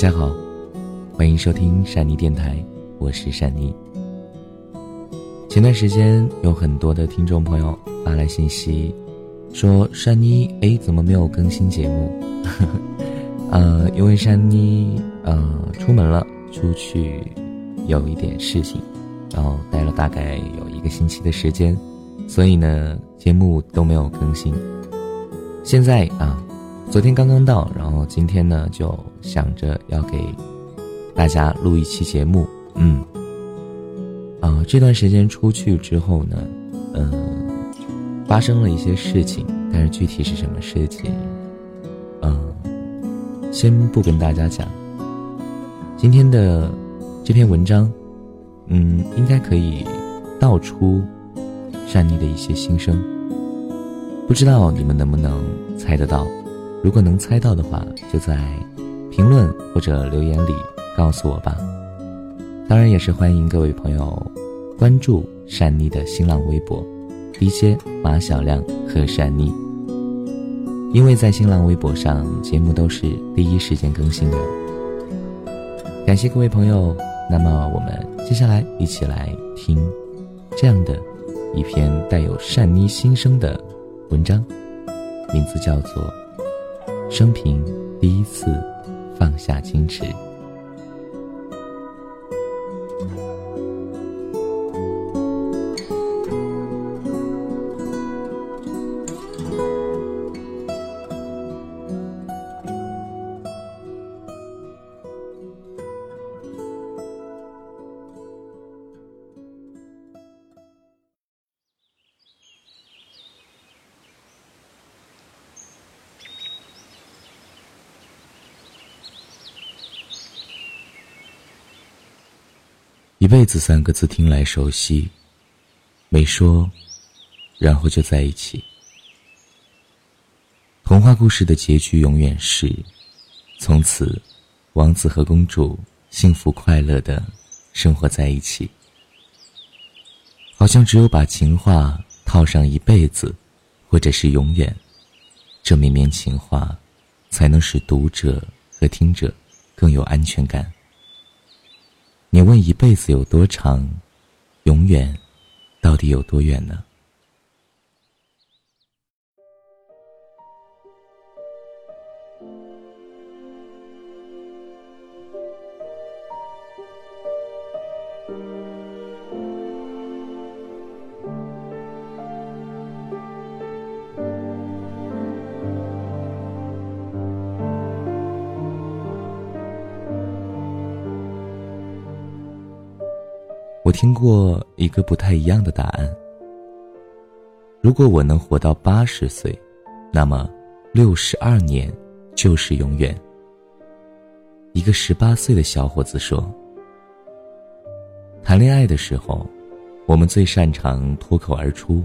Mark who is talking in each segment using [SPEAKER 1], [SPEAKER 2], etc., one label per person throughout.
[SPEAKER 1] 大家好，欢迎收听善妮电台，我是善妮。前段时间有很多的听众朋友发来信息，说善妮哎怎么没有更新节目？呃，因为善妮呃出门了，出去有一点事情，然后待了大概有一个星期的时间，所以呢节目都没有更新。现在啊。昨天刚刚到，然后今天呢就想着要给大家录一期节目，嗯，啊，这段时间出去之后呢，嗯，发生了一些事情，但是具体是什么事情，嗯，先不跟大家讲。今天的这篇文章，嗯，应该可以道出善妮的一些心声，不知道你们能不能猜得到。如果能猜到的话，就在评论或者留言里告诉我吧。当然，也是欢迎各位朋友关注善妮的新浪微博 DJ 马小亮和善妮，因为在新浪微博上节目都是第一时间更新的。感谢各位朋友，那么我们接下来一起来听这样的一篇带有善妮心声的文章，名字叫做。生平第一次放下矜持。一辈子三个字听来熟悉，没说，然后就在一起。童话故事的结局永远是，从此，王子和公主幸福快乐的生活在一起。好像只有把情话套上一辈子，或者是永远，这绵绵情话，才能使读者和听者更有安全感。你问一辈子有多长，永远到底有多远呢？我听过一个不太一样的答案。如果我能活到八十岁，那么六十二年就是永远。一个十八岁的小伙子说：“谈恋爱的时候，我们最擅长脱口而出。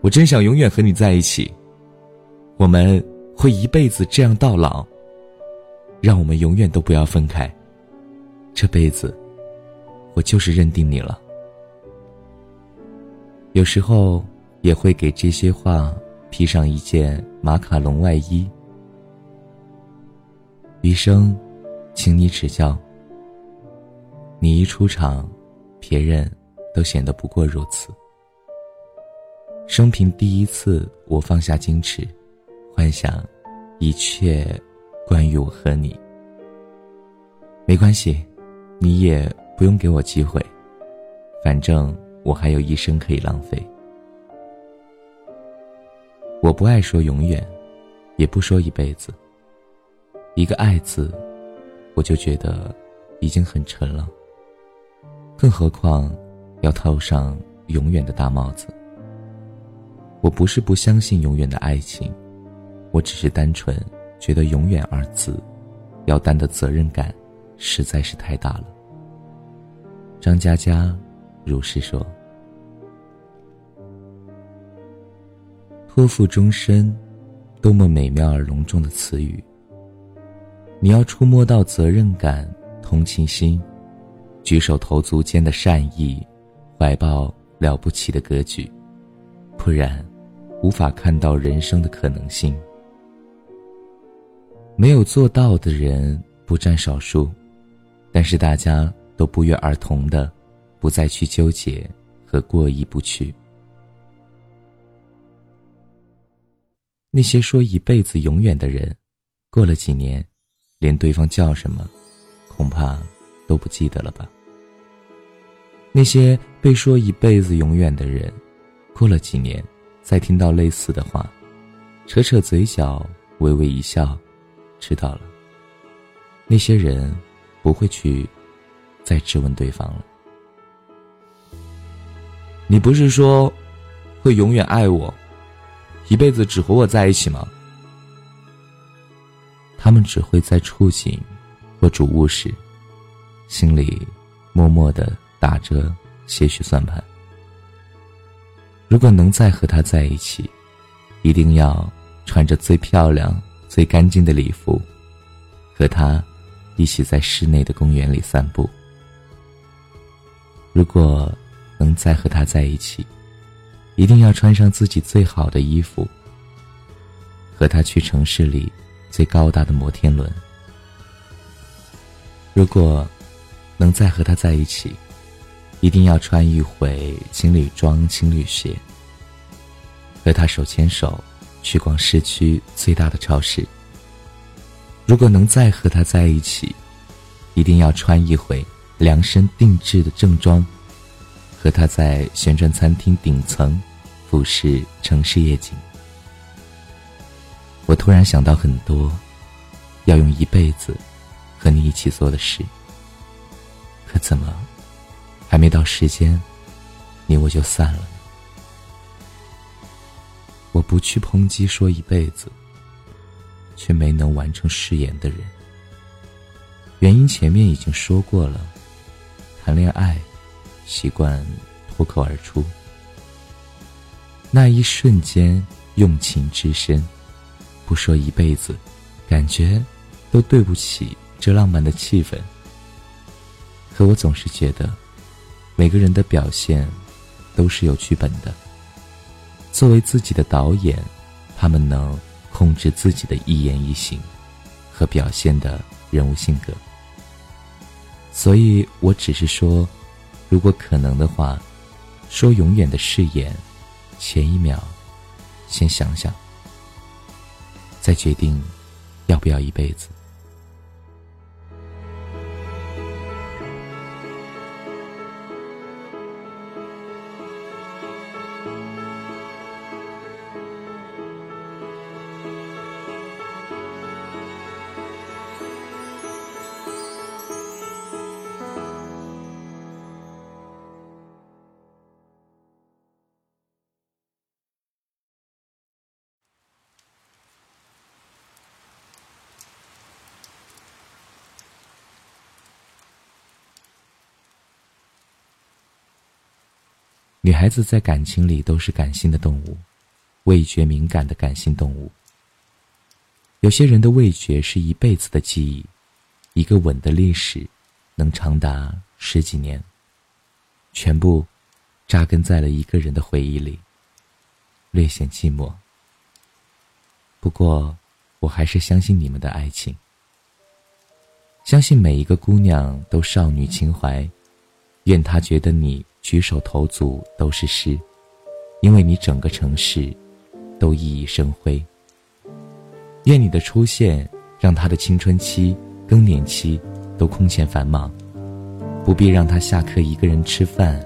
[SPEAKER 1] 我真想永远和你在一起，我们会一辈子这样到老。让我们永远都不要分开，这辈子。”我就是认定你了。有时候也会给这些话披上一件马卡龙外衣。余生，请你指教。你一出场，别人都显得不过如此。生平第一次，我放下矜持，幻想一切关于我和你。没关系，你也。不用给我机会，反正我还有一生可以浪费。我不爱说永远，也不说一辈子。一个“爱”字，我就觉得已经很沉了。更何况要套上永远的大帽子。我不是不相信永远的爱情，我只是单纯觉得“永远”二字要担的责任感实在是太大了。张嘉佳如是说：“托付终身，多么美妙而隆重的词语。你要触摸到责任感、同情心，举手投足间的善意，怀抱了不起的格局，不然，无法看到人生的可能性。没有做到的人不占少数，但是大家都不约而同的，不再去纠结和过意不去。那些说一辈子永远的人，过了几年，连对方叫什么，恐怕都不记得了吧。那些被说一辈子永远的人，过了几年，再听到类似的话，扯扯嘴角，微微一笑，知道了。那些人不会去再质问对方了。你不是说会永远爱我，一辈子只和我在一起吗？他们只会在触景或主物时，心里默默的。打着些许算盘。如果能再和他在一起，一定要穿着最漂亮、最干净的礼服，和他一起在室内的公园里散步。如果能再和他在一起，一定要穿上自己最好的衣服，和他去城市里最高大的摩天轮。如果能再和他在一起，一定要穿一回情侣装、情侣鞋，和他手牵手去逛市区最大的超市。如果能再和他在一起，一定要穿一回量身定制的正装，和他在旋转餐厅顶层俯视城市夜景。我突然想到很多，要用一辈子和你一起做的事，可怎么？还没到时间，你我就散了。我不去抨击说一辈子，却没能完成誓言的人。原因前面已经说过了，谈恋爱习惯脱口而出，那一瞬间用情之深，不说一辈子，感觉都对不起这浪漫的气氛。可我总是觉得。每个人的表现都是有剧本的。作为自己的导演，他们能控制自己的一言一行和表现的人物性格。所以我只是说，如果可能的话，说永远的誓言，前一秒先想想，再决定要不要一辈子。女孩子在感情里都是感性的动物，味觉敏感的感性动物。有些人的味觉是一辈子的记忆，一个吻的历史能长达十几年，全部扎根在了一个人的回忆里，略显寂寞。不过，我还是相信你们的爱情，相信每一个姑娘都少女情怀，愿她觉得你。举手投足都是诗，因为你整个城市都熠熠生辉。愿你的出现让他的青春期、更年期都空前繁忙，不必让他下课一个人吃饭，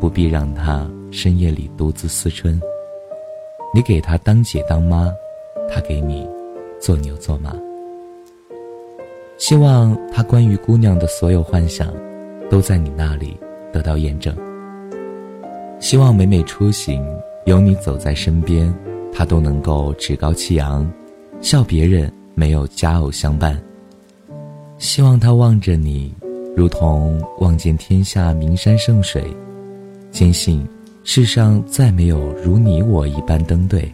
[SPEAKER 1] 不必让他深夜里独自思春。你给他当姐当妈，他给你做牛做马。希望他关于姑娘的所有幻想，都在你那里得到验证。希望每每出行有你走在身边，他都能够趾高气扬，笑别人没有佳偶相伴。希望他望着你，如同望见天下名山圣水，坚信世上再没有如你我一般登对。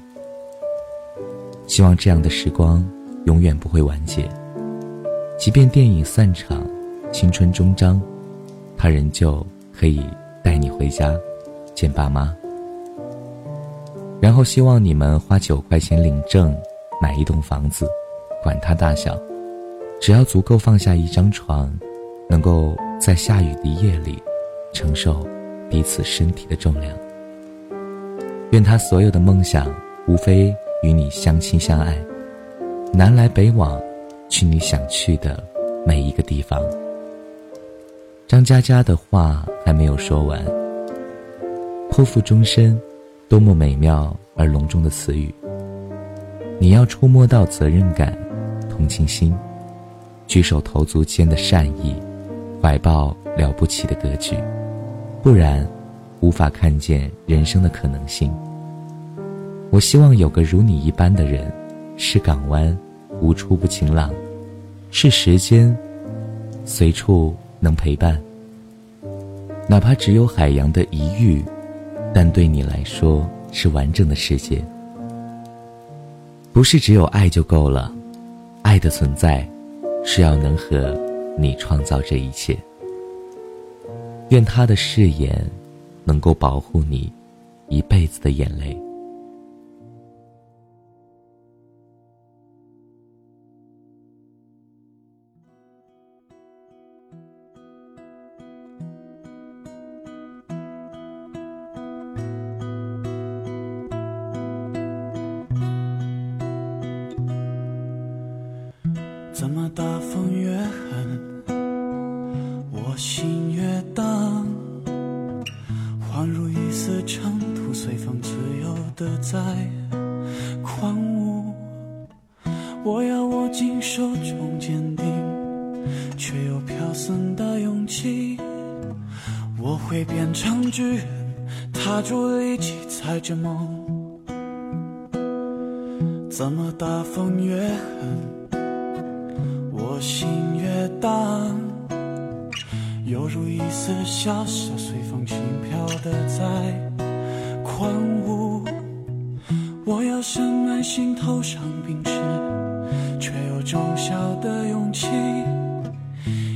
[SPEAKER 1] 希望这样的时光永远不会完结，即便电影散场，青春终章，他仍旧可以带你回家。见爸妈，然后希望你们花九块钱领证，买一栋房子，管它大小，只要足够放下一张床，能够在下雨的夜里承受彼此身体的重量。愿他所有的梦想，无非与你相亲相爱，南来北往，去你想去的每一个地方。张嘉佳的话还没有说完，托付终身，多么美妙而隆重的词语。你要触摸到责任感、同情心，举手投足间的善意，怀抱了不起的格局，不然。无法看见人生的可能性。我希望有个如你一般的人，是港湾，无处不晴朗；是时间，随处能陪伴。哪怕只有海洋的一隅，但对你来说是完整的世界。不是只有爱就够了，爱的存在，是要能和你创造这一切。愿他的誓言。能够保护你一辈子的眼泪。
[SPEAKER 2] 怎么大风越狠，我心越荡。恍如一丝尘土，随风自由的在狂舞。我要握紧手中坚定却又飘散的勇气。我会变成巨人，踏着力气踩着梦。怎么大风越狠，我心越荡。犹如一丝小小，随风轻飘的在狂舞。我要深埋心头上冰释，却又种小的勇气，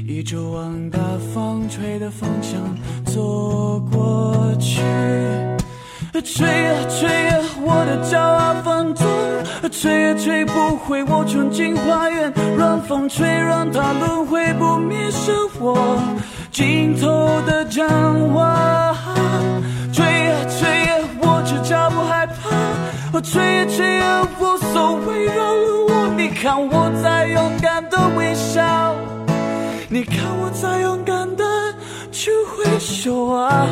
[SPEAKER 2] 一直往大风吹的方向走过去。吹啊吹啊，我的骄傲放纵，吹也吹不回我纯净花园。让风吹，让它轮回不灭是我。尽头的展望，吹啊吹啊，我只脚不害怕。吹啊吹啊，无所谓扰了我。你看我在勇敢的微笑，你看我在勇敢的去挥手啊。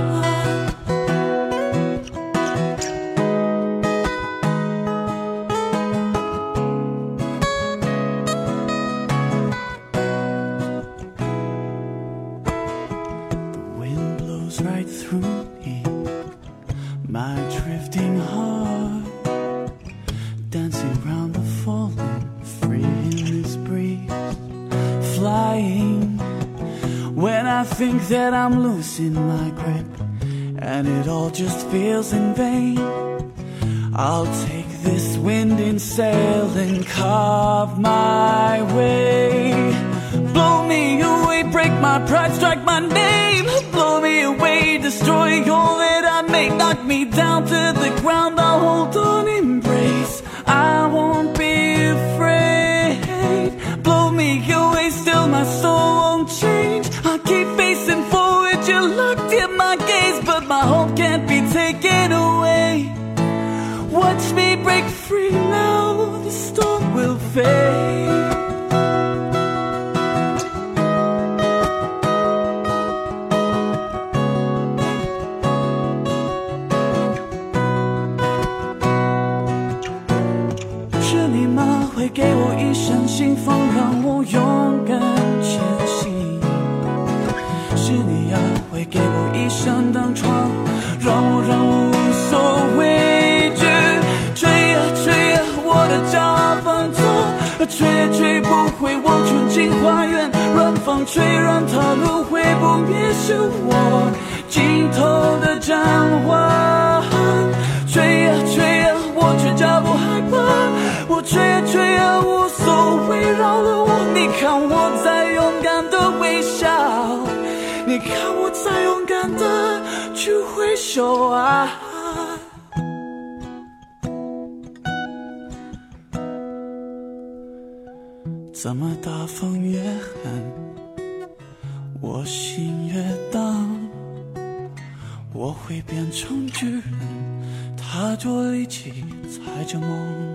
[SPEAKER 2] Think that I'm losing my grip and it all just feels in vain. I'll take this wind and sail and carve my way. Blow me away, break my pride, strike my name. Blow me away, destroy all that I made. Knock me down to the ground, I'll hold on, embrace. I won't be afraid. Blow me away, still my soul facing forward, you're locked in my gaze, but my hope can't be taken away. Watch me break free now, the storm will fade. “一扇挡窗，让我让我无所畏惧。吹呀吹呀，我的骄傲放纵，吹也吹不回我纯净花园。让风吹，让它轮回不灭，是我尽头的展望。吹呀吹呀，我却脚不害怕。我吹呀吹呀，无所谓扰了我。你看我看我在勇敢的去挥手啊！怎么大风越狠，我心越荡。我会变成巨人，踏着力气，踩着梦。